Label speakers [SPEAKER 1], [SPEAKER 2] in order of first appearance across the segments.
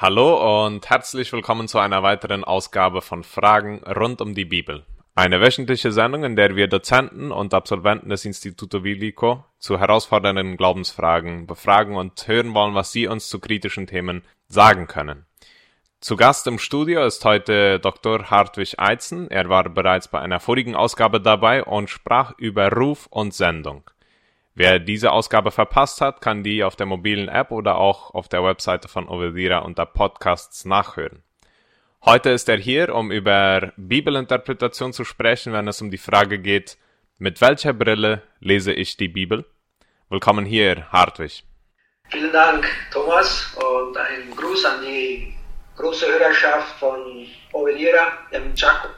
[SPEAKER 1] Hallo und herzlich willkommen zu einer weiteren Ausgabe von Fragen rund um die Bibel. Eine wöchentliche Sendung, in der wir Dozenten und Absolventen des Instituto Biblico zu herausfordernden Glaubensfragen befragen und hören wollen, was sie uns zu kritischen Themen sagen können. Zu Gast im Studio ist heute Dr. Hartwig Eizen. Er war bereits bei einer vorigen Ausgabe dabei und sprach über Ruf und Sendung. Wer diese Ausgabe verpasst hat, kann die auf der mobilen App oder auch auf der Webseite von Ovedira unter Podcasts nachhören. Heute ist er hier, um über Bibelinterpretation zu sprechen, wenn es um die Frage geht, mit welcher Brille lese ich die Bibel? Willkommen hier, Hartwig.
[SPEAKER 2] Vielen Dank, Thomas, und ein Gruß an die große Hörerschaft von Ovedira im Chaco.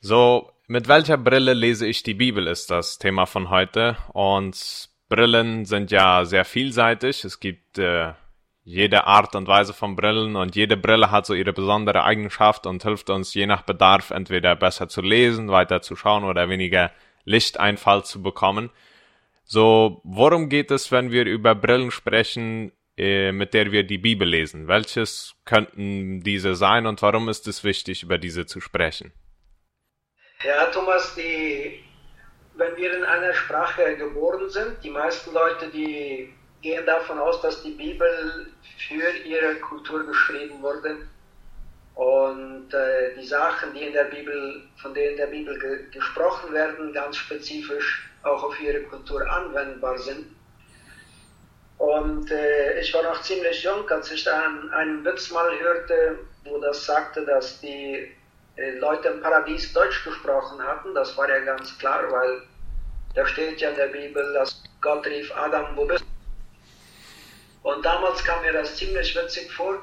[SPEAKER 1] So, mit welcher Brille lese ich die Bibel ist das Thema von heute. Und Brillen sind ja sehr vielseitig. Es gibt äh, jede Art und Weise von Brillen und jede Brille hat so ihre besondere Eigenschaft und hilft uns je nach Bedarf entweder besser zu lesen, weiter zu schauen oder weniger Lichteinfall zu bekommen. So, worum geht es, wenn wir über Brillen sprechen, äh, mit der wir die Bibel lesen? Welches könnten diese sein und warum ist es wichtig, über diese zu sprechen?
[SPEAKER 2] Ja, Thomas, die, wenn wir in einer Sprache geboren sind, die meisten Leute, die gehen davon aus, dass die Bibel für ihre Kultur geschrieben wurde und äh, die Sachen, die in der Bibel, von denen in der Bibel ge gesprochen werden, ganz spezifisch auch auf ihre Kultur anwendbar sind. Und äh, ich war noch ziemlich jung, als ich einen, einen Witz mal hörte, wo das sagte, dass die Leute im Paradies Deutsch gesprochen hatten. Das war ja ganz klar, weil da steht ja in der Bibel, dass Gott rief Adam, wo bist du? Und damals kam mir das ziemlich witzig vor.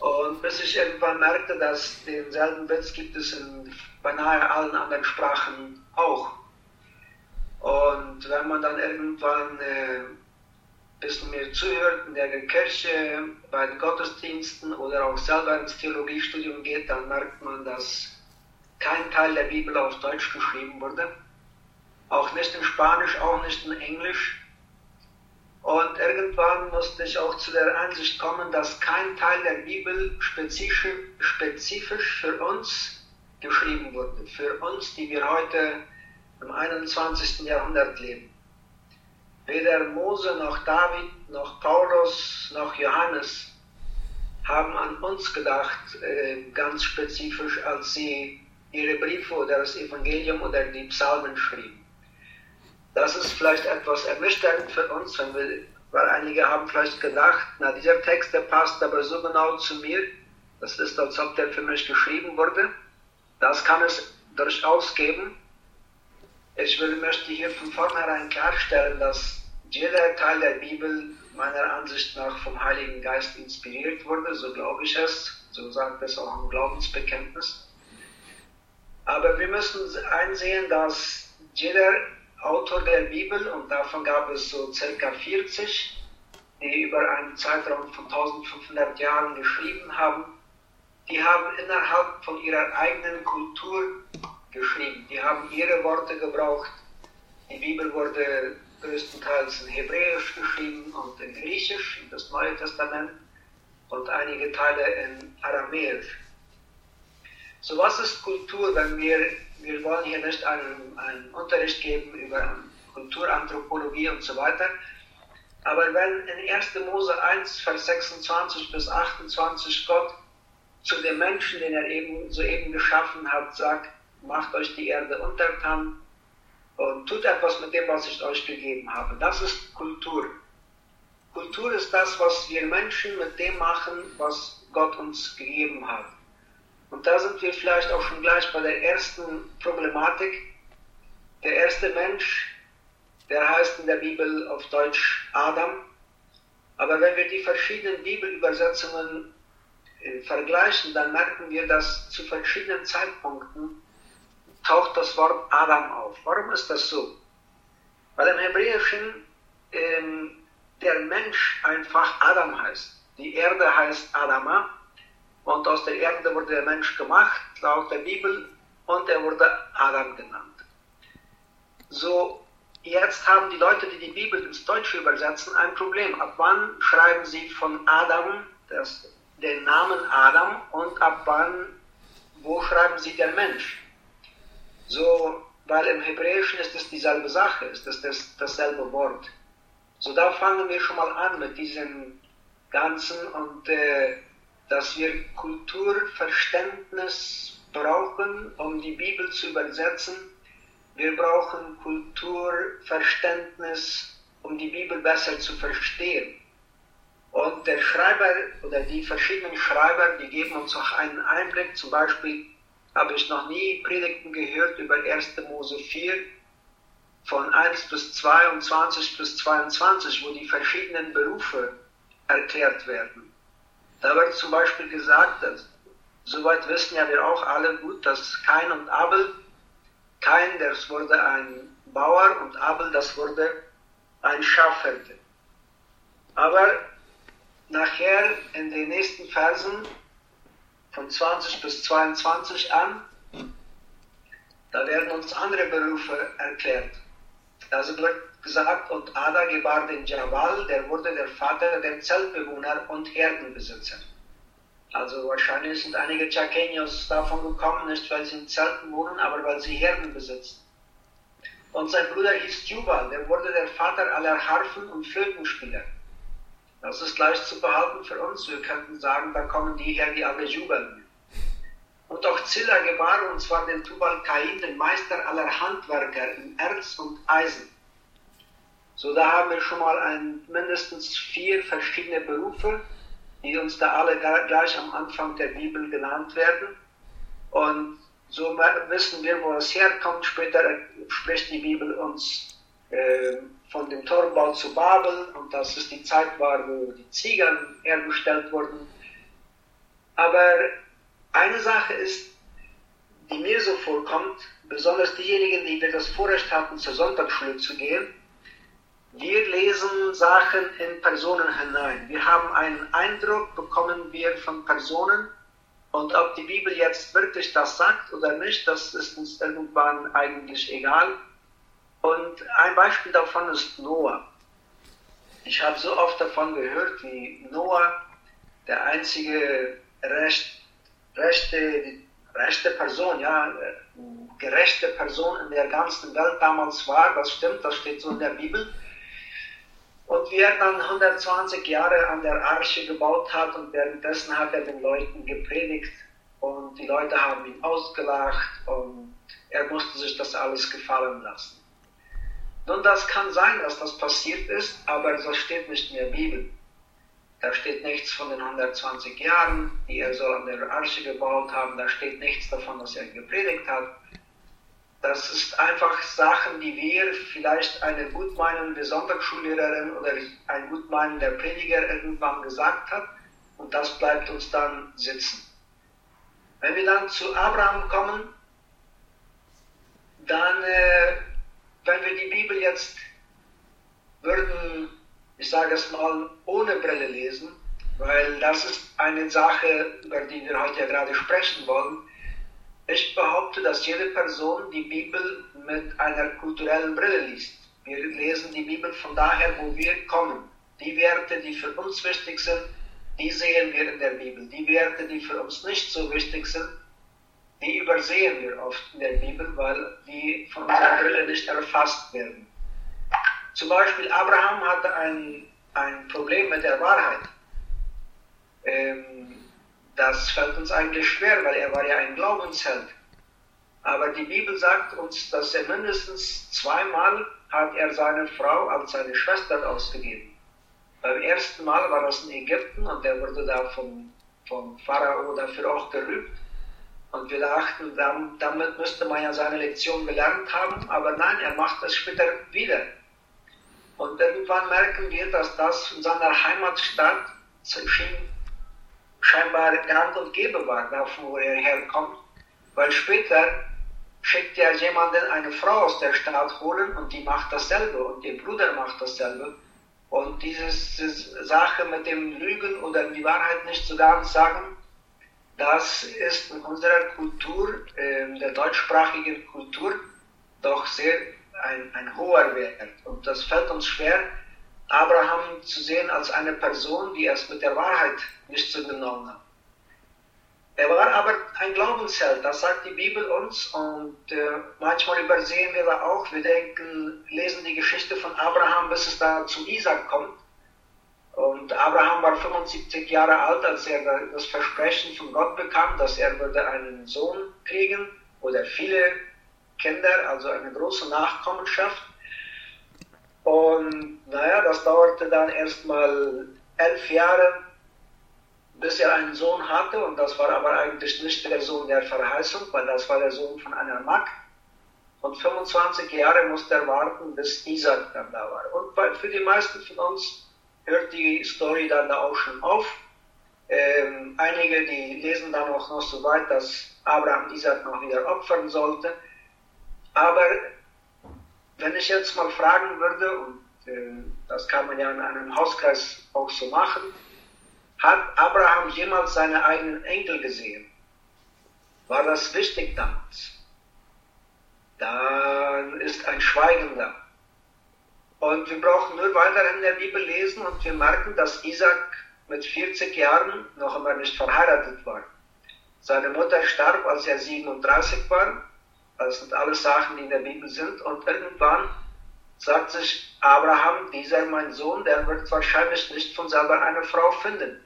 [SPEAKER 2] Und bis ich irgendwann merkte, dass denselben Witz gibt es in beinahe allen anderen Sprachen auch. Und wenn man dann irgendwann äh, bisschen mehr zuhört in der Kirche, bei den Gottesdiensten oder auch selber ins Theologiestudium geht, dann merkt man, dass kein Teil der Bibel auf Deutsch geschrieben wurde. Auch nicht in Spanisch, auch nicht in Englisch. Und irgendwann musste ich auch zu der Einsicht kommen, dass kein Teil der Bibel spezifisch, spezifisch für uns geschrieben wurde. Für uns, die wir heute im 21. Jahrhundert leben. Weder Mose noch David noch Paulus noch Johannes haben an uns gedacht, äh, ganz spezifisch, als sie ihre Briefe oder das Evangelium oder die Psalmen schrieben. Das ist vielleicht etwas ernüchternd für uns, wenn wir, weil einige haben vielleicht gedacht, na dieser Text, der passt aber so genau zu mir, das ist, als ob der für mich geschrieben wurde. Das kann es durchaus geben. Ich möchte hier von vornherein klarstellen, dass jeder Teil der Bibel meiner Ansicht nach vom Heiligen Geist inspiriert wurde, so glaube ich es, so sagt es auch im Glaubensbekenntnis. Aber wir müssen einsehen, dass jeder Autor der Bibel, und davon gab es so circa 40, die über einen Zeitraum von 1500 Jahren geschrieben haben, die haben innerhalb von ihrer eigenen Kultur geschrieben. Die haben ihre Worte gebraucht. Die Bibel wurde größtenteils in Hebräisch geschrieben und in Griechisch, das Neue Testament, und einige Teile in Aramäisch. So was ist Kultur, wenn wir, wir wollen hier nicht einen, einen Unterricht geben über Kulturanthropologie und so weiter, aber wenn in 1. Mose 1, Vers 26 bis 28 Gott zu dem Menschen, den er eben soeben geschaffen hat, sagt, macht euch die Erde untertan, und tut etwas mit dem, was ich euch gegeben habe. Das ist Kultur. Kultur ist das, was wir Menschen mit dem machen, was Gott uns gegeben hat. Und da sind wir vielleicht auch schon gleich bei der ersten Problematik. Der erste Mensch, der heißt in der Bibel auf Deutsch Adam. Aber wenn wir die verschiedenen Bibelübersetzungen äh, vergleichen, dann merken wir, dass zu verschiedenen Zeitpunkten taucht das Wort Adam auf. Warum ist das so? Weil im Hebräischen ähm, der Mensch einfach Adam heißt. Die Erde heißt Adama und aus der Erde wurde der Mensch gemacht, laut der Bibel, und er wurde Adam genannt. So, jetzt haben die Leute, die die Bibel ins Deutsche übersetzen, ein Problem. Ab wann schreiben sie von Adam, das den Namen Adam und ab wann, wo schreiben Sie der Mensch? So, weil im Hebräischen ist es dieselbe Sache, ist es das, dasselbe Wort. So, da fangen wir schon mal an mit diesem Ganzen und äh, dass wir Kulturverständnis brauchen, um die Bibel zu übersetzen. Wir brauchen Kulturverständnis, um die Bibel besser zu verstehen. Und der Schreiber oder die verschiedenen Schreiber, die geben uns auch einen Einblick. Zum Beispiel habe ich noch nie Predigten gehört über 1. Mose 4 von 1 bis 22 bis 22, wo die verschiedenen Berufe erklärt werden. Da wird zum Beispiel gesagt, dass, soweit wissen ja wir auch alle gut, dass Kain und Abel, Kain, das wurde ein Bauer und Abel, das wurde ein Schafhirte. Aber nachher in den nächsten Versen von 20 bis 22 an, da werden uns andere Berufe erklärt. Also wird gesagt, und Ada gebar den Jabal, der wurde der Vater der Zeltbewohner und Herdenbesitzer. Also wahrscheinlich sind einige Chaqueños davon gekommen, nicht weil sie in Zelten wohnen, aber weil sie Herden besitzen. Und sein Bruder hieß Jubal, der wurde der Vater aller Harfen und Flötenspieler. Das ist leicht zu behalten für uns. Wir könnten sagen, da kommen die her, die alle jubeln. Und auch Zilla gebar, und zwar den Tubal Kain, den Meister aller Handwerker in Erz und Eisen. So, da haben wir schon mal ein, mindestens vier verschiedene Berufe, die uns da alle gleich am Anfang der Bibel genannt werden. Und so wissen wir, wo es herkommt. Später spricht die Bibel uns äh, von dem Turmbau zu Babel und dass es die Zeit war, wo die Ziegern hergestellt wurden. Aber eine Sache ist, die mir so vorkommt, besonders diejenigen, die wir das Vorrecht hatten, zur Sonntagsschule zu gehen, wir lesen Sachen in Personen hinein. Wir haben einen Eindruck, bekommen wir von Personen und ob die Bibel jetzt wirklich das sagt oder nicht, das ist uns irgendwann eigentlich egal. Und ein Beispiel davon ist Noah. Ich habe so oft davon gehört, wie Noah der einzige recht, rechte, rechte Person, ja, gerechte Person in der ganzen Welt damals war. Das stimmt, das steht so in der Bibel. Und wie er dann 120 Jahre an der Arche gebaut hat und währenddessen hat er den Leuten gepredigt und die Leute haben ihn ausgelacht und er musste sich das alles gefallen lassen. Nun, das kann sein, dass das passiert ist, aber das steht nicht in der Bibel. Da steht nichts von den 120 Jahren, die er so an der Arche gebaut haben. Da steht nichts davon, dass er gepredigt hat. Das ist einfach Sachen, die wir vielleicht eine gutmeinende Sonntagsschullehrerin oder ein gutmeinender Prediger irgendwann gesagt hat und das bleibt uns dann sitzen. Wenn wir dann zu Abraham kommen, dann äh, wenn wir die Bibel jetzt würden, ich sage es mal, ohne Brille lesen, weil das ist eine Sache, über die wir heute ja gerade sprechen wollen. Ich behaupte, dass jede Person die Bibel mit einer kulturellen Brille liest. Wir lesen die Bibel von daher, wo wir kommen. Die Werte, die für uns wichtig sind, die sehen wir in der Bibel. Die Werte, die für uns nicht so wichtig sind, die übersehen wir oft in der Bibel, weil die von unserer Brille nicht erfasst werden. Zum Beispiel Abraham hatte ein, ein Problem mit der Wahrheit. Ähm, das fällt uns eigentlich schwer, weil er war ja ein Glaubensheld. Aber die Bibel sagt uns, dass er mindestens zweimal hat er seine Frau als seine Schwester ausgegeben. Beim ersten Mal war das in Ägypten und er wurde da vom, vom Pharao dafür auch gerügt. Und wir dachten, damit müsste man ja seine Lektion gelernt haben, aber nein, er macht das später wieder. Und irgendwann merken wir, dass das in seiner Heimatstadt scheinbar gang und gäbe war, davon wo er herkommt, weil später schickt ja jemanden eine Frau aus der Stadt holen und die macht dasselbe und ihr Bruder macht dasselbe. Und diese Sache mit dem Lügen oder die Wahrheit nicht so ganz sagen, das ist in unserer Kultur, äh, der deutschsprachigen Kultur, doch sehr ein, ein hoher Wert. Und das fällt uns schwer, Abraham zu sehen als eine Person, die es mit der Wahrheit nicht so genommen hat. Er war aber ein Glaubensheld, das sagt die Bibel uns und äh, manchmal übersehen wir da auch. Wir denken, lesen die Geschichte von Abraham, bis es da zu Isaac kommt. Und Abraham war 75 Jahre alt, als er das Versprechen von Gott bekam, dass er würde einen Sohn kriegen oder viele Kinder, also eine große Nachkommenschaft. Und naja, das dauerte dann erstmal elf Jahre, bis er einen Sohn hatte, und das war aber eigentlich nicht der Sohn der Verheißung, weil das war der Sohn von einer Magd. Und 25 Jahre musste er warten, bis Isaac dann da war. Und für die meisten von uns hört die Story dann da auch schon auf. Ähm, einige, die lesen dann auch noch so weit, dass Abraham Isaac noch wieder opfern sollte. Aber wenn ich jetzt mal fragen würde, und äh, das kann man ja in einem Hauskreis auch so machen, hat Abraham jemals seine eigenen Enkel gesehen? War das wichtig damals? Dann ist ein Schweigen da. Und wir brauchen nur weiter in der Bibel lesen und wir merken, dass Isaac mit 40 Jahren noch immer nicht verheiratet war. Seine Mutter starb, als er 37 war. Das sind alles Sachen, die in der Bibel sind. Und irgendwann sagt sich Abraham, dieser mein Sohn, der wird wahrscheinlich nicht von selber eine Frau finden.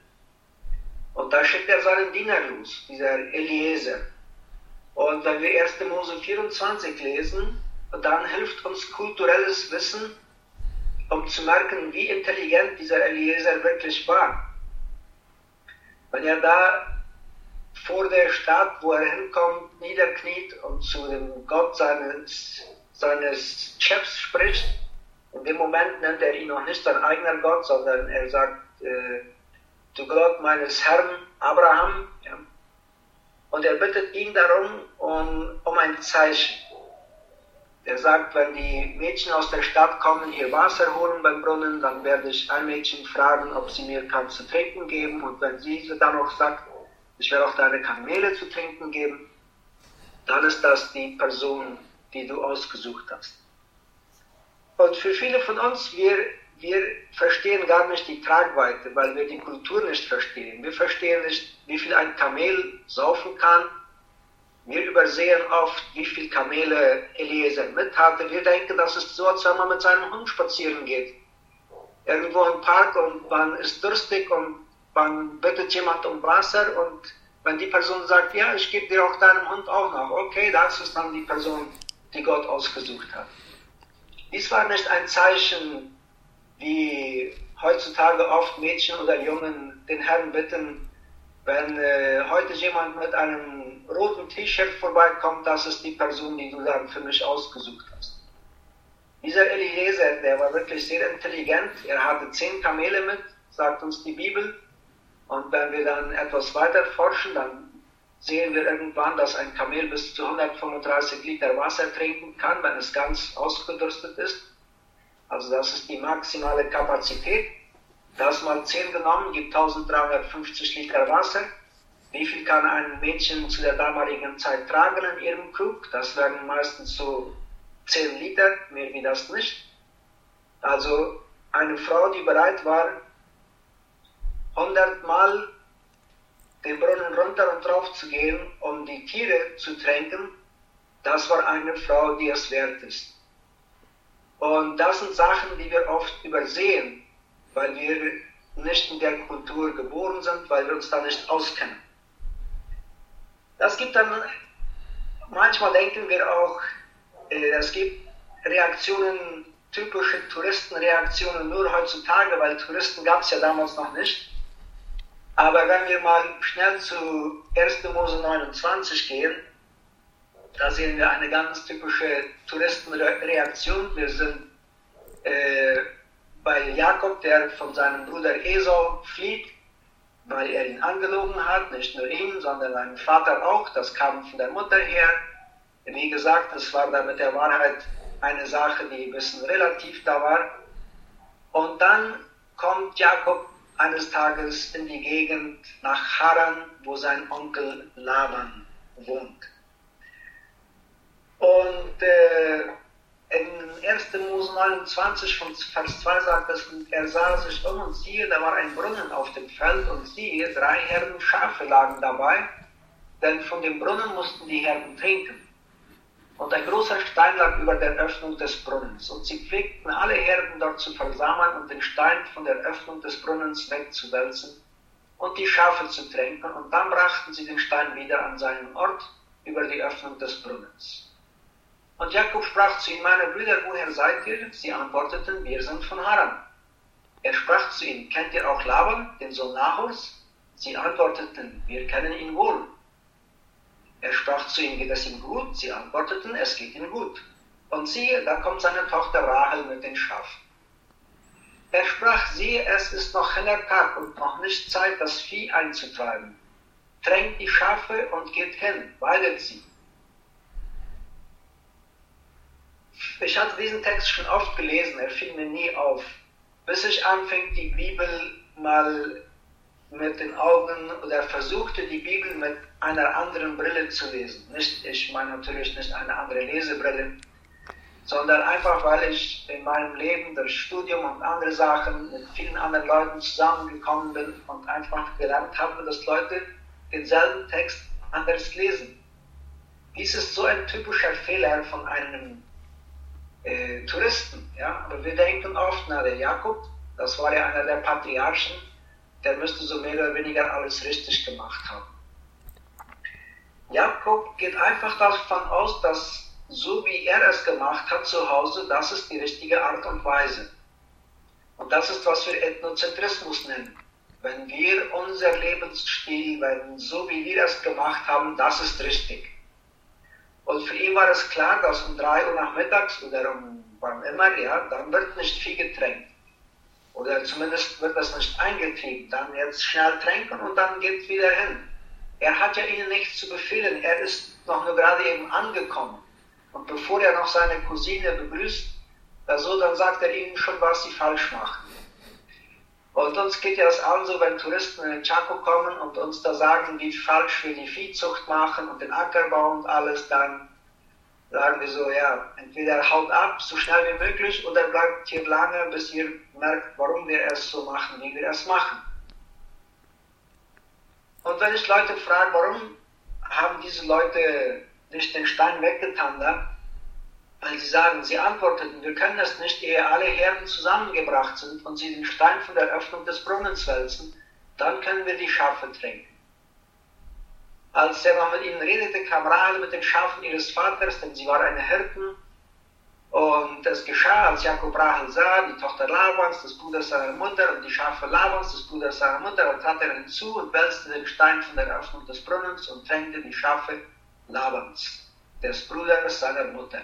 [SPEAKER 2] Und da schickt er seinen Diener los, dieser Eliezer. Und wenn wir 1. Mose 24 lesen, dann hilft uns kulturelles Wissen, um zu merken, wie intelligent dieser Eliezer wirklich war. Wenn er da vor der Stadt, wo er hinkommt, niederkniet und zu dem Gott seines, seines Chefs spricht, in dem Moment nennt er ihn noch nicht sein eigener Gott, sondern er sagt, äh, Gott meines Herrn Abraham. Ja. Und er bittet ihn darum um, um ein Zeichen. Er sagt, wenn die Mädchen aus der Stadt kommen, ihr Wasser holen beim Brunnen, dann werde ich ein Mädchen fragen, ob sie mir kann zu trinken geben. Und wenn sie dann auch sagt, ich werde auch deine Kamele zu trinken geben, dann ist das die Person, die du ausgesucht hast. Und für viele von uns, wir wir verstehen gar nicht die Tragweite, weil wir die Kultur nicht verstehen. Wir verstehen nicht, wie viel ein Kamel saufen kann. Wir übersehen oft, wie viel Kamele Eliezer mit hatte. Wir denken, das ist so, als wenn man mit seinem Hund spazieren geht. Irgendwo im Park und man ist durstig und man bittet jemand um Wasser und wenn die Person sagt, ja, ich gebe dir auch deinem Hund auch noch, okay, das ist dann die Person, die Gott ausgesucht hat. Dies war nicht ein Zeichen wie heutzutage oft Mädchen oder Jungen den Herrn bitten, wenn äh, heute jemand mit einem roten T-Shirt vorbeikommt, das ist die Person, die du dann für mich ausgesucht hast. Dieser Eliezer, der war wirklich sehr intelligent. Er hatte zehn Kamele mit, sagt uns die Bibel. Und wenn wir dann etwas weiter forschen, dann sehen wir irgendwann, dass ein Kamel bis zu 135 Liter Wasser trinken kann, wenn es ganz ausgedürstet ist. Also das ist die maximale Kapazität. Das mal 10 genommen gibt 1350 Liter Wasser. Wie viel kann ein Mädchen zu der damaligen Zeit tragen in ihrem Krug? Das wären meistens so 10 Liter, mehr wie das nicht. Also eine Frau, die bereit war, 100 Mal den Brunnen runter und drauf zu gehen, um die Tiere zu tränken, das war eine Frau, die es wert ist. Und das sind Sachen, die wir oft übersehen, weil wir nicht in der Kultur geboren sind, weil wir uns da nicht auskennen. Das gibt dann, manchmal denken wir auch, äh, es gibt Reaktionen, typische Touristenreaktionen nur heutzutage, weil Touristen gab es ja damals noch nicht. Aber wenn wir mal schnell zu 1. Mose 29 gehen, da sehen wir eine ganz typische Touristenreaktion. Wir sind äh, bei Jakob, der von seinem Bruder Esau flieht, weil er ihn angelogen hat, nicht nur ihn, sondern seinen Vater auch. Das kam von der Mutter her. Wie gesagt, es war da mit der Wahrheit eine Sache, die ein bisschen relativ da war. Und dann kommt Jakob eines Tages in die Gegend nach Haran, wo sein Onkel Laban wohnt. Und äh, in 1. Mose 29 von Vers 2 sagt es, er sah sich um und siehe, da war ein Brunnen auf dem Feld und siehe, drei Herden Schafe lagen dabei, denn von dem Brunnen mussten die Herden trinken. Und ein großer Stein lag über der Öffnung des Brunnens. Und sie pflegten alle Herden dort zu versammeln und den Stein von der Öffnung des Brunnens wegzuwälzen und die Schafe zu tränken. Und dann brachten sie den Stein wieder an seinen Ort über die Öffnung des Brunnens. Und Jakob sprach zu ihnen, meine Brüder, woher seid ihr? Sie antworteten, wir sind von Haran. Er sprach zu ihnen, kennt ihr auch Laban, den Sohn Nahors? Sie antworteten, wir kennen ihn wohl. Er sprach zu ihnen, geht es ihm gut? Sie antworteten, es geht ihm gut. Und siehe, da kommt seine Tochter Rahel mit den Schafen. Er sprach, siehe, es ist noch heller Tag und noch nicht Zeit, das Vieh einzutreiben. Tränkt die Schafe und geht hin, weidet sie. Ich hatte diesen Text schon oft gelesen, er fiel mir nie auf, bis ich anfing, die Bibel mal mit den Augen oder versuchte die Bibel mit einer anderen Brille zu lesen. Nicht, ich meine natürlich nicht eine andere Lesebrille, sondern einfach, weil ich in meinem Leben durch Studium und andere Sachen mit vielen anderen Leuten zusammengekommen bin und einfach gelernt habe, dass Leute denselben Text anders lesen. Dies ist so ein typischer Fehler von einem äh, Touristen. Ja? Aber wir denken oft, na, der Jakob, das war ja einer der Patriarchen, der müsste so mehr oder weniger alles richtig gemacht haben. Jakob geht einfach davon aus, dass so wie er es gemacht hat zu Hause, das ist die richtige Art und Weise. Und das ist, was wir Ethnozentrismus nennen. Wenn wir unser Lebensstil, wenn so wie wir es gemacht haben, das ist richtig. Und für ihn war es klar, dass um 3 Uhr nachmittags oder um wann immer, ja, dann wird nicht viel getränkt. Oder zumindest wird das nicht eingetrieben. Dann jetzt schnell tränken und dann geht wieder hin. Er hat ja ihnen nichts zu befehlen. Er ist noch nur gerade eben angekommen. Und bevor er noch seine Cousine begrüßt, also, dann sagt er ihnen schon, was sie falsch machen. Und uns geht ja das an, so wenn Touristen in den Chaco kommen und uns da sagen, wie falsch wir die Viehzucht machen und den Ackerbau und alles, dann sagen wir so, ja, entweder haut ab, so schnell wie möglich, oder bleibt hier lange, bis ihr merkt, warum wir es so machen, wie wir es machen. Und wenn ich Leute frage, warum haben diese Leute nicht den Stein weggetan da, weil sie sagen, sie antworteten, wir können das nicht, ehe alle Herden zusammengebracht sind und sie den Stein von der Öffnung des Brunnens wälzen, dann können wir die Schafe tränken. Als er noch mit ihnen redete, kam Rahel mit den Schafen ihres Vaters, denn sie war eine Hirten. Und es geschah, als Jakob Rahel sah, die Tochter Labans, des Bruders seiner Mutter, und die Schafe Labans, des Bruders seiner Mutter, und trat er hinzu und wälzte den Stein von der Öffnung des Brunnens und tränkte die Schafe Labans, des Bruders seiner Mutter.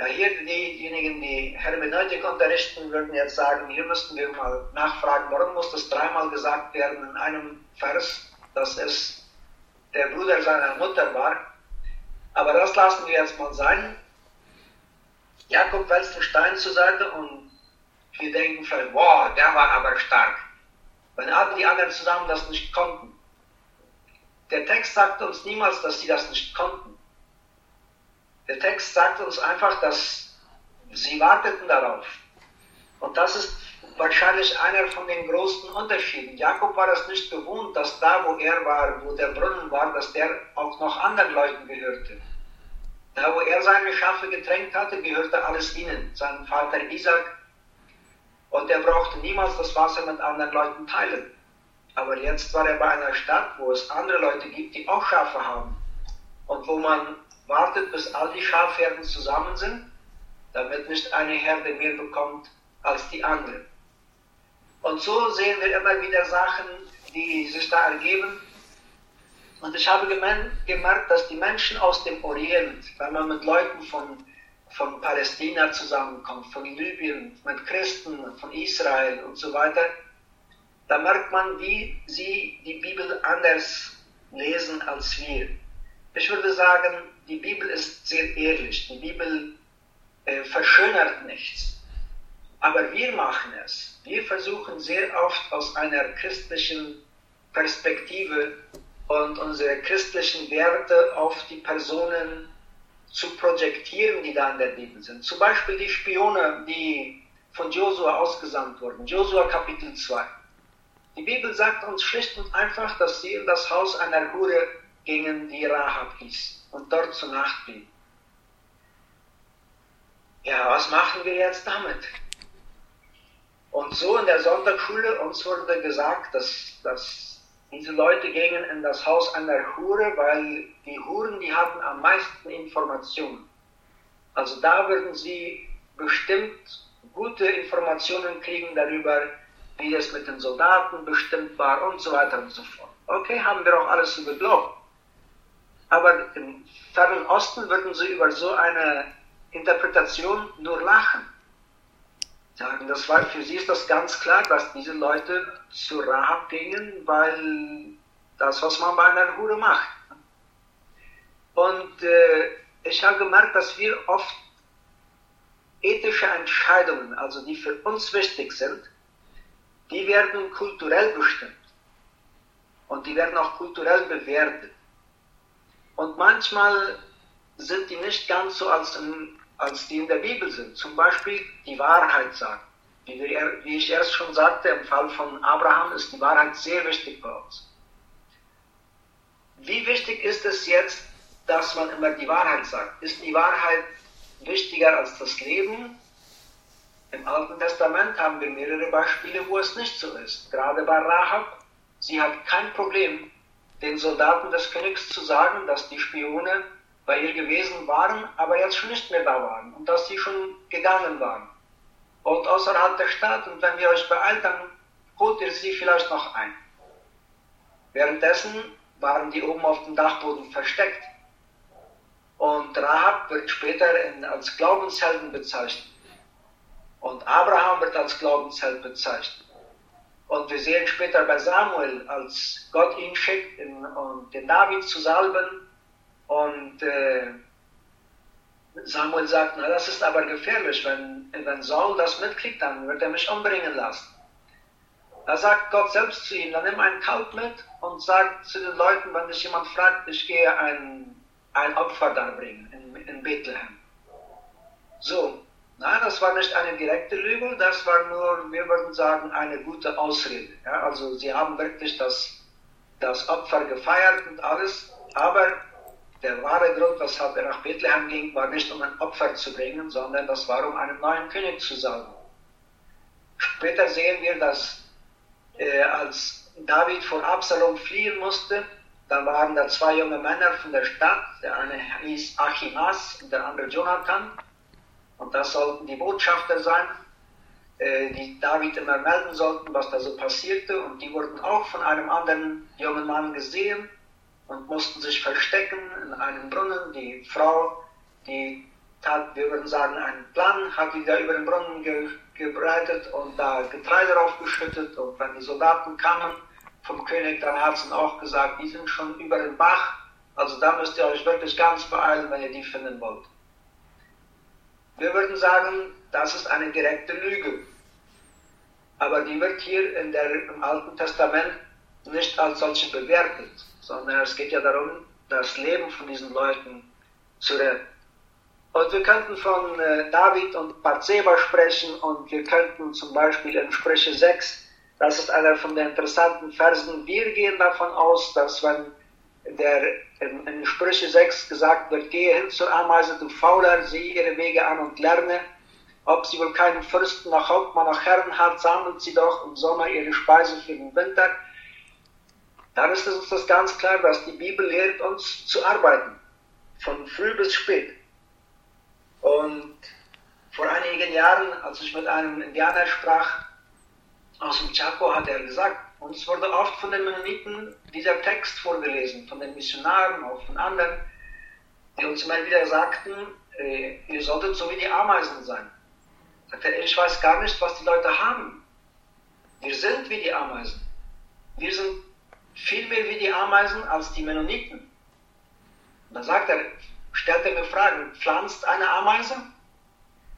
[SPEAKER 2] Ja, hier diejenigen, die Hermeneutik unterrichten, würden jetzt sagen, hier müssten wir mal nachfragen, warum muss das dreimal gesagt werden in einem Vers, dass es der Bruder seiner Mutter war. Aber das lassen wir jetzt mal sein. Jakob wälzt den Stein zur Seite und wir denken vielleicht, wow, der war aber stark. Wenn alle die anderen zusammen das nicht konnten. Der Text sagt uns niemals, dass sie das nicht konnten. Der Text sagt uns einfach, dass sie warteten darauf. Und das ist wahrscheinlich einer von den großen Unterschieden. Jakob war es nicht gewohnt, dass da, wo er war, wo der Brunnen war, dass der auch noch anderen Leuten gehörte. Da, wo er seine Schafe getränkt hatte, gehörte alles ihnen, seinem Vater Isaac. Und er brauchte niemals das Wasser mit anderen Leuten teilen. Aber jetzt war er bei einer Stadt, wo es andere Leute gibt, die auch Schafe haben. Und wo man wartet, bis all die Schafherden zusammen sind, damit nicht eine Herde mehr bekommt als die andere. Und so sehen wir immer wieder Sachen, die sich da ergeben. Und ich habe gemerkt, dass die Menschen aus dem Orient, wenn man mit Leuten von, von Palästina zusammenkommt, von Libyen, mit Christen, von Israel und so weiter, da merkt man, wie sie die Bibel anders lesen als wir. Ich würde sagen, die Bibel ist sehr ehrlich. Die Bibel äh, verschönert nichts. Aber wir machen es. Wir versuchen sehr oft aus einer christlichen Perspektive und unsere christlichen Werte auf die Personen zu projektieren, die da in der Bibel sind. Zum Beispiel die Spione, die von Josua ausgesandt wurden. Josua Kapitel 2. Die Bibel sagt uns schlicht und einfach, dass sie in das Haus einer Hure gingen, die Rahab hieß, und dort zur Nacht blieben. Ja, was machen wir jetzt damit? Und so in der Sonntagsschule uns wurde gesagt, dass, dass diese Leute gingen in das Haus einer Hure, weil die Huren, die hatten am meisten Informationen. Also da würden sie bestimmt gute Informationen kriegen darüber, wie es mit den Soldaten bestimmt war und so weiter und so fort. Okay, haben wir auch alles so geglaubt. Aber im Fernen Osten würden sie über so eine Interpretation nur lachen sagen, das war, für sie ist das ganz klar, dass diese Leute zu Rahab gingen, weil das, was man bei einer Hure macht. Und äh, ich habe gemerkt, dass wir oft ethische Entscheidungen, also die für uns wichtig sind, die werden kulturell bestimmt. Und die werden auch kulturell bewertet. Und manchmal sind die nicht ganz so als in als die in der Bibel sind. Zum Beispiel die Wahrheit sagen. Wie, wir, wie ich erst schon sagte, im Fall von Abraham ist die Wahrheit sehr wichtig bei uns. Wie wichtig ist es jetzt, dass man immer die Wahrheit sagt? Ist die Wahrheit wichtiger als das Leben? Im Alten Testament haben wir mehrere Beispiele, wo es nicht so ist. Gerade bei Rahab, sie hat kein Problem, den Soldaten des Königs zu sagen, dass die Spione bei ihr gewesen waren, aber jetzt schon nicht mehr da waren und dass sie schon gegangen waren. Und außerhalb der Stadt, und wenn ihr euch beeilt, dann holt ihr sie vielleicht noch ein. Währenddessen waren die oben auf dem Dachboden versteckt. Und Rahab wird später als Glaubenshelden bezeichnet. Und Abraham wird als Glaubensheld bezeichnet. Und wir sehen später bei Samuel, als Gott ihn schickt, in, um den David zu salben, und äh, Samuel sagt, na das ist aber gefährlich, wenn, wenn Saul das mitkriegt, dann wird er mich umbringen lassen. Da sagt Gott selbst zu ihm, dann nimm ein Kalb mit und sagt zu den Leuten, wenn dich jemand fragt, ich gehe ein, ein Opfer darbringen in, in Bethlehem. So, das war nicht eine direkte Lüge, das war nur, wir würden sagen, eine gute Ausrede. Ja, also sie haben wirklich das, das Opfer gefeiert und alles, aber der wahre Grund, weshalb er nach Bethlehem ging, war nicht um ein Opfer zu bringen, sondern das war, um einen neuen König zu salben. Später sehen wir, dass äh, als David vor Absalom fliehen musste, dann waren da zwei junge Männer von der Stadt, der eine hieß Achimas und der andere Jonathan, und das sollten die Botschafter sein, äh, die David immer melden sollten, was da so passierte, und die wurden auch von einem anderen jungen Mann gesehen, und mussten sich verstecken in einem Brunnen. Die Frau, die tat, wir würden sagen, einen Plan, hat die da über den Brunnen ge gebreitet und da Getreide draufgeschüttet. Und wenn die Soldaten kamen vom König, dann hat sie auch gesagt, die sind schon über den Bach. Also da müsst ihr euch wirklich ganz beeilen, wenn ihr die finden wollt. Wir würden sagen, das ist eine direkte Lüge. Aber die wird hier in der, im Alten Testament nicht als solche bewertet sondern es geht ja darum, das Leben von diesen Leuten zu retten. Und wir könnten von äh, David und Bathseba sprechen und wir könnten zum Beispiel in Sprüche 6, das ist einer von den interessanten Versen, wir gehen davon aus, dass wenn der in, in Sprüche 6 gesagt wird, gehe hin zur Ameise, du Fauler, sieh ihre Wege an und lerne, ob sie wohl keinen Fürsten noch Hauptmann noch Herren hat, sammelt sie doch im Sommer ihre Speise für den Winter dann ist es uns das ganz klar, dass die Bibel lehrt uns zu arbeiten, von früh bis spät. Und vor einigen Jahren, als ich mit einem Indianer sprach aus dem Chaco, hat er gesagt, uns wurde oft von den Mennoniten dieser Text vorgelesen, von den Missionaren, auch von anderen, die uns immer wieder sagten, äh, ihr solltet so wie die Ameisen sein. Sagt er, ich weiß gar nicht, was die Leute haben. Wir sind wie die Ameisen. Wir sind viel mehr wie die Ameisen als die Mennoniten. Und dann sagt er, stellt er mir Fragen, pflanzt eine Ameise?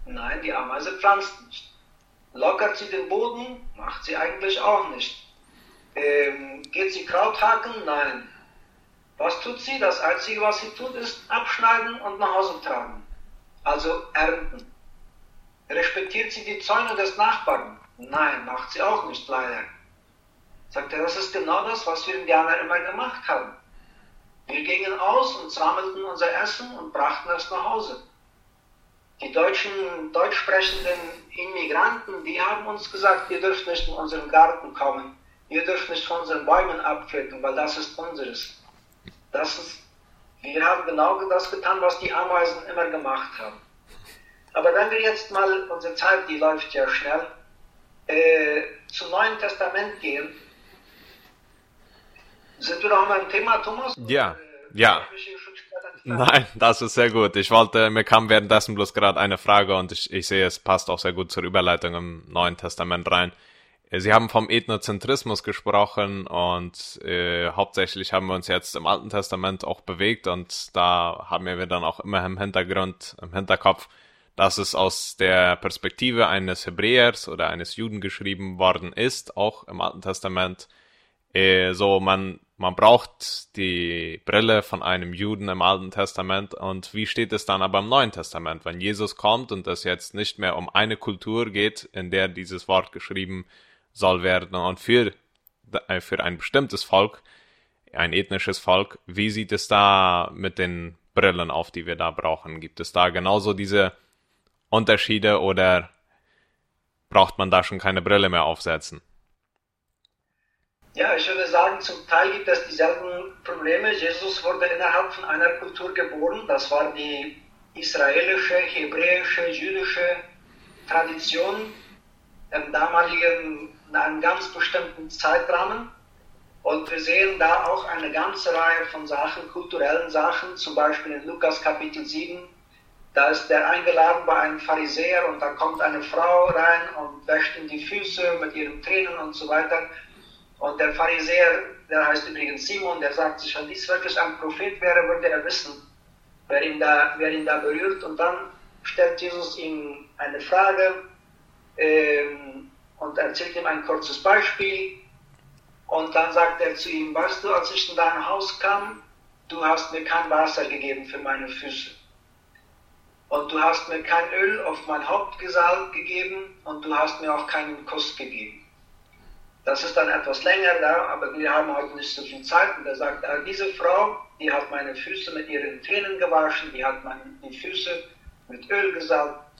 [SPEAKER 2] Nein, die Ameise pflanzt nicht. Lockert sie den Boden? Macht sie eigentlich auch nicht. Ähm, geht sie Kraut haken? Nein. Was tut sie? Das Einzige, was sie tut, ist abschneiden und nach Hause tragen. Also ernten. Respektiert sie die Zäune des Nachbarn? Nein, macht sie auch nicht, leider. Sagt er, das ist genau das, was wir Indianer immer gemacht haben. Wir gingen aus und sammelten unser Essen und brachten es nach Hause. Die deutschen, deutsch sprechenden Immigranten, die haben uns gesagt, ihr dürft nicht in unseren Garten kommen, ihr dürft nicht von unseren Bäumen abpflücken, weil das ist unseres. Das ist, wir haben genau das getan, was die Ameisen immer gemacht haben. Aber wenn wir jetzt mal, unsere Zeit, die läuft ja schnell, äh, zum Neuen Testament gehen, sind wir noch beim Thema, Thomas?
[SPEAKER 1] Ja, ja. Nein, das ist sehr gut. Ich wollte, mir kam währenddessen bloß gerade eine Frage und ich, ich sehe, es passt auch sehr gut zur Überleitung im Neuen Testament rein. Sie haben vom Ethnozentrismus gesprochen und äh, hauptsächlich haben wir uns jetzt im Alten Testament auch bewegt und da haben wir dann auch immer im Hintergrund, im Hinterkopf, dass es aus der Perspektive eines Hebräers oder eines Juden geschrieben worden ist, auch im Alten Testament. Äh, so man man braucht die Brille von einem Juden im Alten Testament und wie steht es dann aber im Neuen Testament, wenn Jesus kommt und es jetzt nicht mehr um eine Kultur geht, in der dieses Wort geschrieben soll werden und für, äh, für ein bestimmtes Volk, ein ethnisches Volk, wie sieht es da mit den Brillen auf, die wir da brauchen? Gibt es da genauso diese Unterschiede oder braucht man da schon keine Brille mehr aufsetzen?
[SPEAKER 2] Ja, ich würde sagen, zum Teil gibt es dieselben Probleme. Jesus wurde innerhalb von einer Kultur geboren. Das war die israelische, hebräische, jüdische Tradition im damaligen, in einem ganz bestimmten Zeitrahmen. Und wir sehen da auch eine ganze Reihe von Sachen, kulturellen Sachen, zum Beispiel in Lukas Kapitel 7. Da ist der eingeladen bei einem Pharisäer und da kommt eine Frau rein und wäscht ihm die Füße mit ihren Tränen und so weiter. Und der Pharisäer, der heißt übrigens Simon, der sagt sich, wenn dies wirklich ein Prophet wäre, würde er wissen, wer ihn da, wer ihn da berührt. Und dann stellt Jesus ihm eine Frage ähm, und erzählt ihm ein kurzes Beispiel. Und dann sagt er zu ihm, weißt du, als ich in dein Haus kam, du hast mir kein Wasser gegeben für meine Füße. Und du hast mir kein Öl auf mein Haupt gegeben und du hast mir auch keinen Kuss gegeben. Das ist dann etwas länger da, aber wir haben heute nicht so viel Zeit. Und er sagt, ah, diese Frau, die hat meine Füße mit ihren Tränen gewaschen, die hat meine, die Füße mit Öl gesalbt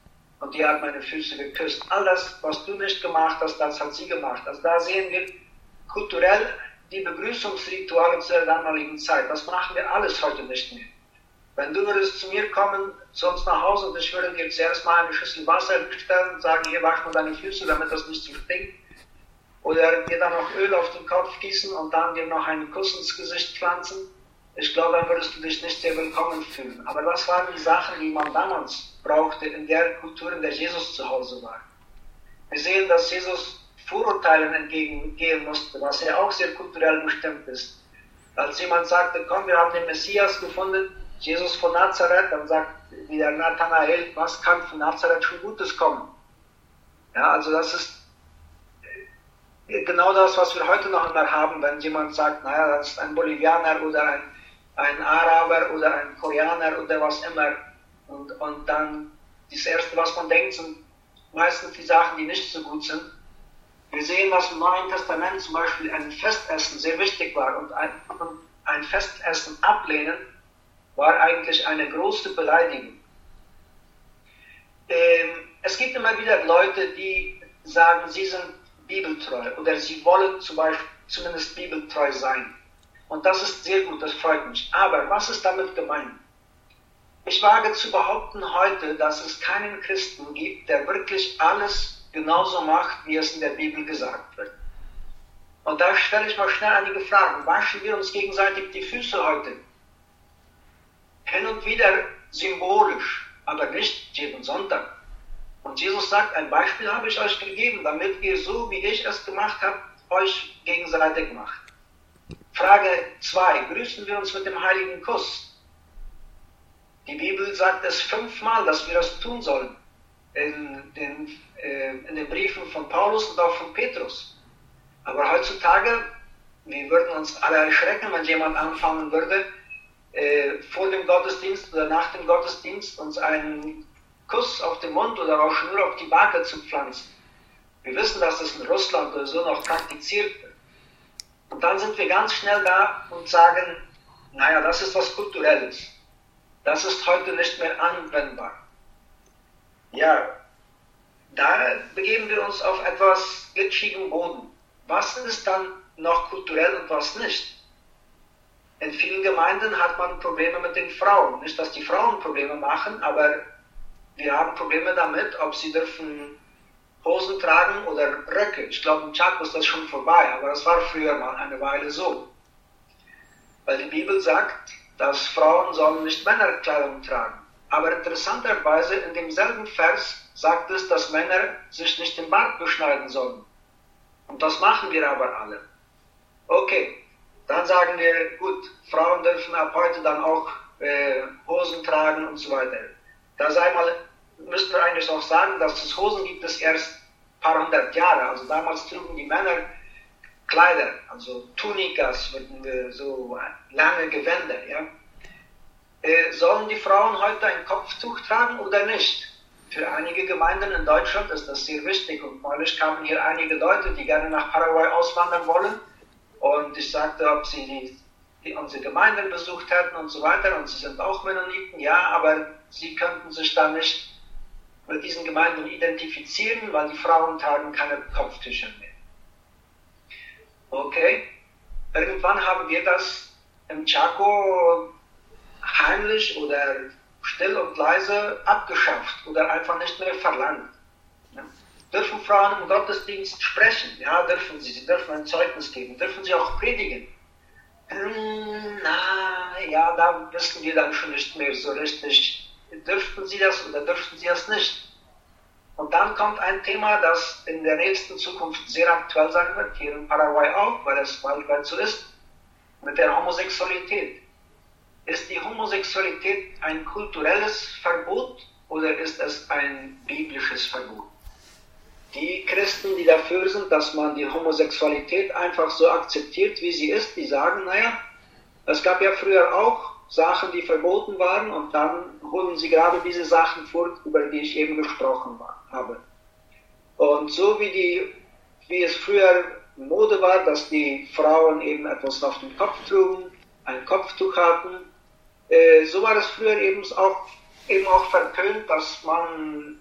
[SPEAKER 2] und die hat meine Füße geküsst. All das, was du nicht gemacht hast, das hat sie gemacht. Also da sehen wir kulturell die Begrüßungsrituale zur damaligen Zeit. Das machen wir alles heute nicht mehr. Wenn du würdest zu mir kommen, zu uns nach Hause und ich würde dir zuerst mal eine Schüssel Wasser stellen und sagen, hier wasch mal deine Füße, damit das nicht so stinkt oder dir dann noch Öl auf den Kopf gießen und dann dir noch einen Kuss ins Gesicht pflanzen, ich glaube, dann würdest du dich nicht sehr willkommen fühlen. Aber das waren die Sachen, die man damals brauchte in der Kultur, in der Jesus zu Hause war. Wir sehen, dass Jesus Vorurteilen entgegengehen musste, was ja auch sehr kulturell bestimmt ist. Als jemand sagte, komm, wir haben den Messias gefunden, Jesus von Nazareth, dann sagt wieder Nathanael, was kann von Nazareth schon Gutes kommen? Ja, also das ist genau das, was wir heute noch immer haben, wenn jemand sagt, naja, das ist ein Bolivianer oder ein, ein Araber oder ein Koreaner oder was immer. Und, und dann das Erste, was man denkt, sind meistens die Sachen, die nicht so gut sind. Wir sehen, dass im Neuen Testament zum Beispiel ein Festessen sehr wichtig war und ein, ein Festessen ablehnen war eigentlich eine große Beleidigung. Ähm, es gibt immer wieder Leute, die sagen, sie sind bibeltreu oder sie wollen zum Beispiel zumindest bibeltreu sein. Und das ist sehr gut, das freut mich. Aber was ist damit gemeint? Ich wage zu behaupten heute, dass es keinen Christen gibt, der wirklich alles genauso macht, wie es in der Bibel gesagt wird. Und da stelle ich mal schnell einige Fragen. Waschen wir uns gegenseitig die Füße heute? Hin und wieder symbolisch, aber nicht jeden Sonntag. Und Jesus sagt, ein Beispiel habe ich euch gegeben, damit ihr so, wie ich es gemacht habe, euch gegenseitig macht. Frage 2. Grüßen wir uns mit dem heiligen Kuss? Die Bibel sagt es fünfmal, dass wir das tun sollen. In den, äh, in den Briefen von Paulus und auch von Petrus. Aber heutzutage wir würden uns alle erschrecken, wenn jemand anfangen würde, äh, vor dem Gottesdienst oder nach dem Gottesdienst uns einen Kuss auf den Mund oder auch nur auf die Backe zu pflanzen. Wir wissen, dass das in Russland oder so noch praktiziert wird. Und dann sind wir ganz schnell da und sagen, naja, das ist was Kulturelles. Das ist heute nicht mehr anwendbar. Ja, da begeben wir uns auf etwas glitschigen Boden. Was ist dann noch kulturell und was nicht? In vielen Gemeinden hat man Probleme mit den Frauen. Nicht, dass die Frauen Probleme machen, aber wir haben Probleme damit, ob sie dürfen Hosen tragen oder Röcke. Ich glaube, im Chaco ist das schon vorbei, aber das war früher mal eine Weile so. Weil die Bibel sagt, dass Frauen sollen nicht Männerkleidung tragen. Aber interessanterweise in demselben Vers sagt es, dass Männer sich nicht den Bart beschneiden sollen. Und das machen wir aber alle. Okay, dann sagen wir, gut, Frauen dürfen ab heute dann auch äh, Hosen tragen und so weiter. Da sei mal, müssten wir eigentlich auch sagen, dass es Hosen gibt es erst ein paar hundert Jahre. Also damals trugen die Männer Kleider, also Tunikas, so lange Gewänder, ja. Äh, sollen die Frauen heute ein Kopftuch tragen oder nicht? Für einige Gemeinden in Deutschland ist das sehr wichtig und neulich kamen hier einige Leute, die gerne nach Paraguay auswandern wollen und ich sagte, ob sie die, die unsere Gemeinden besucht hätten und so weiter und sie sind auch Mennoniten, ja, aber sie könnten sich da nicht mit diesen Gemeinden identifizieren, weil die Frauen tragen keine Kopftücher mehr. Okay, irgendwann haben wir das im Chaco heimlich oder still und leise abgeschafft oder einfach nicht mehr verlangt. Ja. Dürfen Frauen im Gottesdienst sprechen? Ja, dürfen sie. Sie dürfen ein Zeugnis geben. Dürfen sie auch predigen? Hm, na, ja, da wissen wir dann schon nicht mehr so richtig. Dürften sie das oder dürften sie das nicht? Und dann kommt ein Thema, das in der nächsten Zukunft sehr aktuell sein wird, hier in Paraguay auch, weil es weltweit so ist, mit der Homosexualität. Ist die Homosexualität ein kulturelles Verbot oder ist es ein biblisches Verbot? Die Christen, die dafür sind, dass man die Homosexualität einfach so akzeptiert, wie sie ist, die sagen, naja, es gab ja früher auch Sachen, die verboten waren und dann holen sie gerade diese Sachen vor, über die ich eben gesprochen habe. Und so wie, die, wie es früher Mode war, dass die Frauen eben etwas auf dem Kopf trugen, ein Kopftuch hatten, äh, so war es früher eben auch, eben auch verpönt, dass man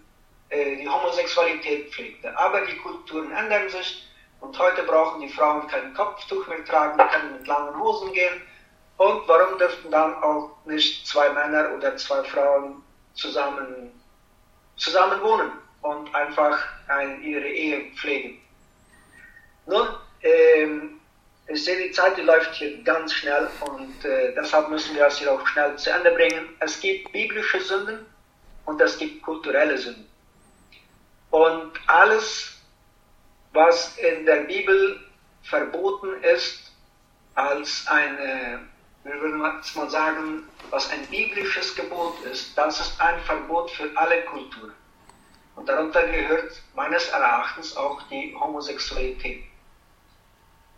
[SPEAKER 2] äh, die Homosexualität pflegte. Aber die Kulturen ändern sich und heute brauchen die Frauen kein Kopftuch mehr tragen, können mit langen Hosen gehen. Und warum dürften dann auch nicht zwei Männer oder zwei Frauen zusammen, zusammen wohnen und einfach ein, ihre Ehe pflegen? Nun, ähm, ich sehe, die Zeit die läuft hier ganz schnell und äh, deshalb müssen wir das hier auch schnell zu Ende bringen. Es gibt biblische Sünden und es gibt kulturelle Sünden. Und alles, was in der Bibel verboten ist, als eine, wie würde man sagen, was ein biblisches Gebot ist, das ist ein Verbot für alle Kulturen. Und darunter gehört meines Erachtens auch die Homosexualität.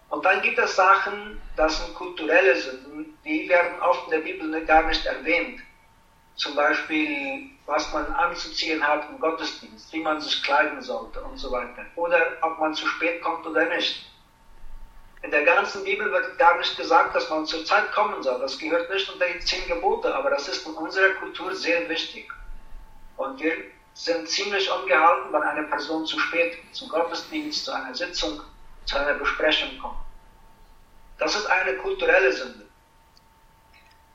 [SPEAKER 2] Und dann gibt es Sachen, das sind kulturelle Sünden, die werden oft in der Bibel gar nicht erwähnt. Zum Beispiel, was man anzuziehen hat im Gottesdienst, wie man sich kleiden sollte und so weiter. Oder ob man zu spät kommt oder nicht. In der ganzen Bibel wird gar nicht gesagt, dass man zur Zeit kommen soll. Das gehört nicht unter die zehn Gebote, aber das ist in unserer Kultur sehr wichtig. Und wir sind ziemlich ungehalten, wenn eine Person zu spät zum Gottesdienst, zu einer Sitzung, zu einer Besprechung kommt. Das ist eine kulturelle Sünde.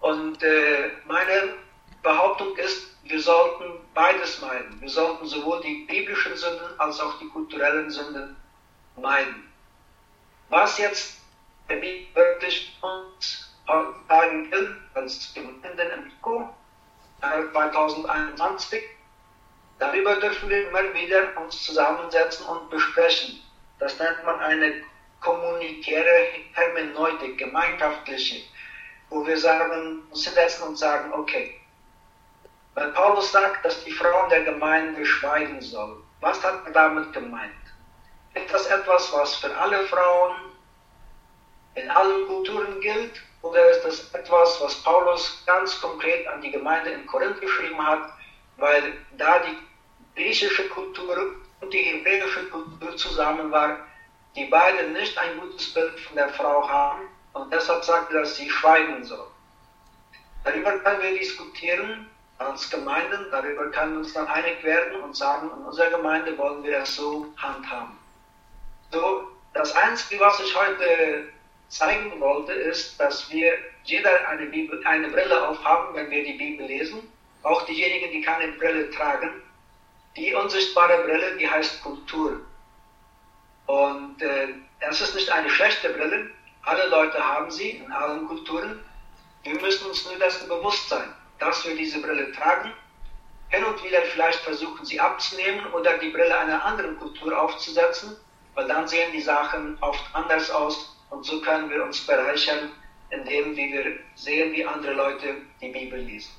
[SPEAKER 2] Und äh, meine Behauptung ist, wir sollten beides meiden. Wir sollten sowohl die biblischen Sünden als auch die kulturellen Sünden meiden. Was jetzt wirklich uns sagen will, als Gemeinden im Ko 2021, darüber dürfen wir immer wieder uns zusammensetzen und besprechen. Das nennt man eine kommunitäre Hermeneutik, gemeinschaftliche, wo wir sagen, uns hinsetzen und sagen, okay, weil Paulus sagt, dass die Frauen der Gemeinde schweigen sollen. Was hat er damit gemeint? Das etwas, was für alle Frauen in allen Kulturen gilt oder ist das etwas, was Paulus ganz konkret an die Gemeinde in Korinth geschrieben hat, weil da die griechische Kultur und die hebräische Kultur zusammen war, die beide nicht ein gutes Bild von der Frau haben und deshalb sagt er, dass sie schweigen soll. Darüber können wir diskutieren als Gemeinden, darüber können wir uns dann einig werden und sagen, in unserer Gemeinde wollen wir es so handhaben. So, das Einzige, was ich heute zeigen wollte, ist, dass wir jeder eine, Bibel, eine Brille aufhaben, wenn wir die Bibel lesen. Auch diejenigen, die keine Brille tragen. Die unsichtbare Brille, die heißt Kultur. Und äh, das ist nicht eine schlechte Brille. Alle Leute haben sie in allen Kulturen. Wir müssen uns nur dessen bewusst sein, dass wir diese Brille tragen. Hin und wieder vielleicht versuchen, sie abzunehmen oder die Brille einer anderen Kultur aufzusetzen, weil dann sehen die Sachen oft anders aus und so können wir uns bereichern, indem wir sehen, wie andere Leute die Bibel lesen.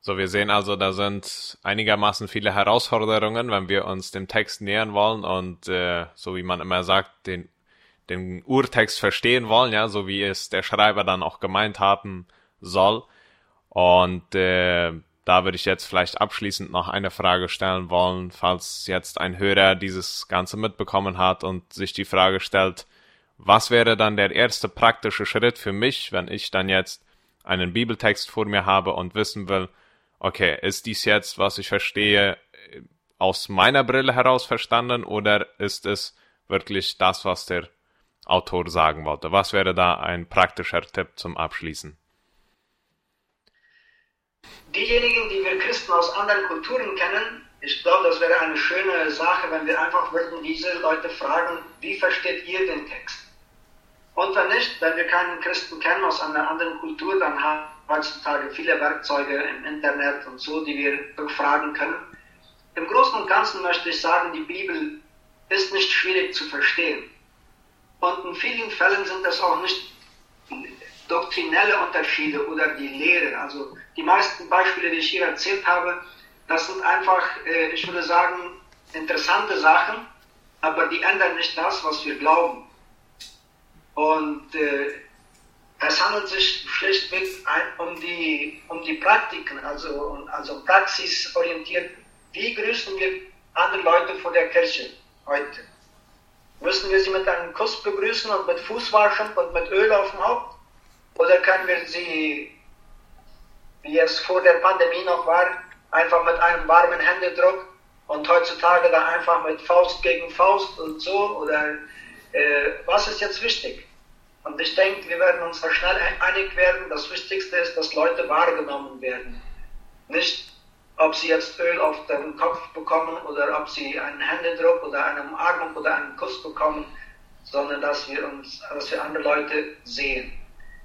[SPEAKER 1] So, wir sehen also, da sind einigermaßen viele Herausforderungen, wenn wir uns dem Text nähern wollen und äh, so wie man immer sagt, den, den Urtext verstehen wollen, ja, so wie es der Schreiber dann auch gemeint haben soll. Und äh, da würde ich jetzt vielleicht abschließend noch eine Frage stellen wollen, falls jetzt ein Hörer dieses Ganze mitbekommen hat und sich die Frage stellt, was wäre dann der erste praktische Schritt für mich, wenn ich dann jetzt einen Bibeltext vor mir habe und wissen will, okay, ist dies jetzt, was ich verstehe, aus meiner Brille heraus verstanden oder ist es wirklich das, was der Autor sagen wollte? Was wäre da ein praktischer Tipp zum Abschließen?
[SPEAKER 2] Diejenigen, die wir Christen aus anderen Kulturen kennen, ich glaube, das wäre eine schöne Sache, wenn wir einfach würden diese Leute fragen, wie versteht ihr den Text? Und wenn nicht, wenn wir keinen Christen kennen aus einer anderen Kultur, dann haben wir heutzutage viele Werkzeuge im Internet und so, die wir fragen können. Im Großen und Ganzen möchte ich sagen, die Bibel ist nicht schwierig zu verstehen. Und in vielen Fällen sind das auch nicht doktrinelle Unterschiede oder die Lehre. Also die meisten Beispiele, die ich hier erzählt habe, das sind einfach, äh, ich würde sagen, interessante Sachen, aber die ändern nicht das, was wir glauben. Und äh, es handelt sich schlichtweg um die, um die Praktiken, also, also praxisorientiert. Wie grüßen wir andere Leute vor der Kirche heute? Müssen wir sie mit einem Kuss begrüßen und mit Fußwaschen und mit Öl auf dem Haupt? Oder können wir sie, wie es vor der Pandemie noch war, einfach mit einem warmen Händedruck und heutzutage dann einfach mit Faust gegen Faust und so? Oder äh, was ist jetzt wichtig? Und ich denke, wir werden uns da schnell einig werden. Das Wichtigste ist, dass Leute wahrgenommen werden. Nicht, ob sie jetzt Öl auf den Kopf bekommen oder ob sie einen Händedruck oder eine Umarmung oder einen Kuss bekommen, sondern dass wir uns, dass wir andere Leute sehen.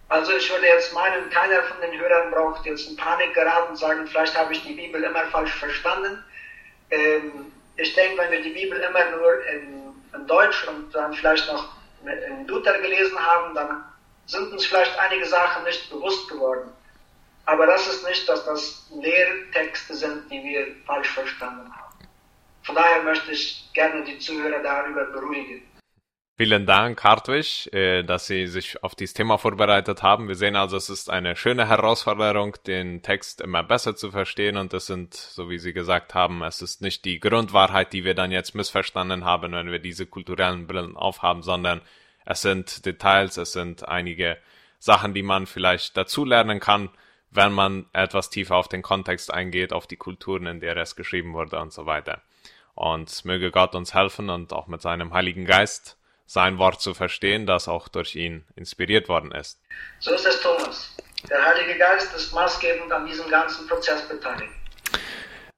[SPEAKER 2] Also ich würde jetzt meinen, keiner von den Hörern braucht jetzt in Panik geraten und sagen, vielleicht habe ich die Bibel immer falsch verstanden. Ähm, ich denke, wenn wir die Bibel immer nur in, in Deutsch und dann vielleicht noch in Luther gelesen haben, dann sind uns vielleicht einige Sachen nicht bewusst geworden. Aber das ist nicht, dass das Lehrtexte sind, die wir falsch verstanden haben. Von daher möchte ich gerne die Zuhörer darüber beruhigen.
[SPEAKER 1] Vielen Dank, Hartwig, äh, dass Sie sich auf dieses Thema vorbereitet haben. Wir sehen also, es ist eine schöne Herausforderung, den Text immer besser zu verstehen. Und das sind, so wie Sie gesagt haben, es ist nicht die Grundwahrheit, die wir dann jetzt missverstanden haben, wenn wir diese kulturellen Brillen aufhaben, sondern es sind Details, es sind einige Sachen, die man vielleicht dazulernen kann, wenn man etwas tiefer auf den Kontext eingeht, auf die Kulturen, in der es geschrieben wurde und so weiter. Und möge Gott uns helfen und auch mit seinem Heiligen Geist sein Wort zu verstehen, das auch durch ihn inspiriert worden ist.
[SPEAKER 2] So ist es, Thomas. Der Heilige Geist ist maßgebend an diesem ganzen Prozess beteiligt.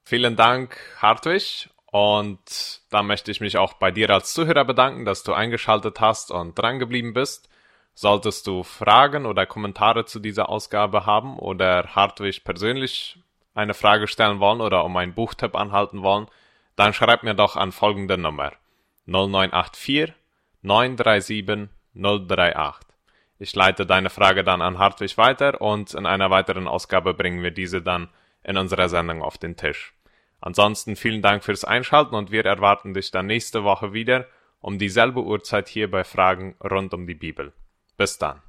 [SPEAKER 1] Vielen Dank, Hartwig. Und da möchte ich mich auch bei dir als Zuhörer bedanken, dass du eingeschaltet hast und drangeblieben bist. Solltest du Fragen oder Kommentare zu dieser Ausgabe haben oder Hartwig persönlich eine Frage stellen wollen oder um einen Buchtipp anhalten wollen, dann schreib mir doch an folgende Nummer 0984 937 038. Ich leite deine Frage dann an Hartwig weiter und in einer weiteren Ausgabe bringen wir diese dann in unserer Sendung auf den Tisch. Ansonsten vielen Dank fürs Einschalten und wir erwarten dich dann nächste Woche wieder um dieselbe Uhrzeit hier bei Fragen rund um die Bibel. Bis dann.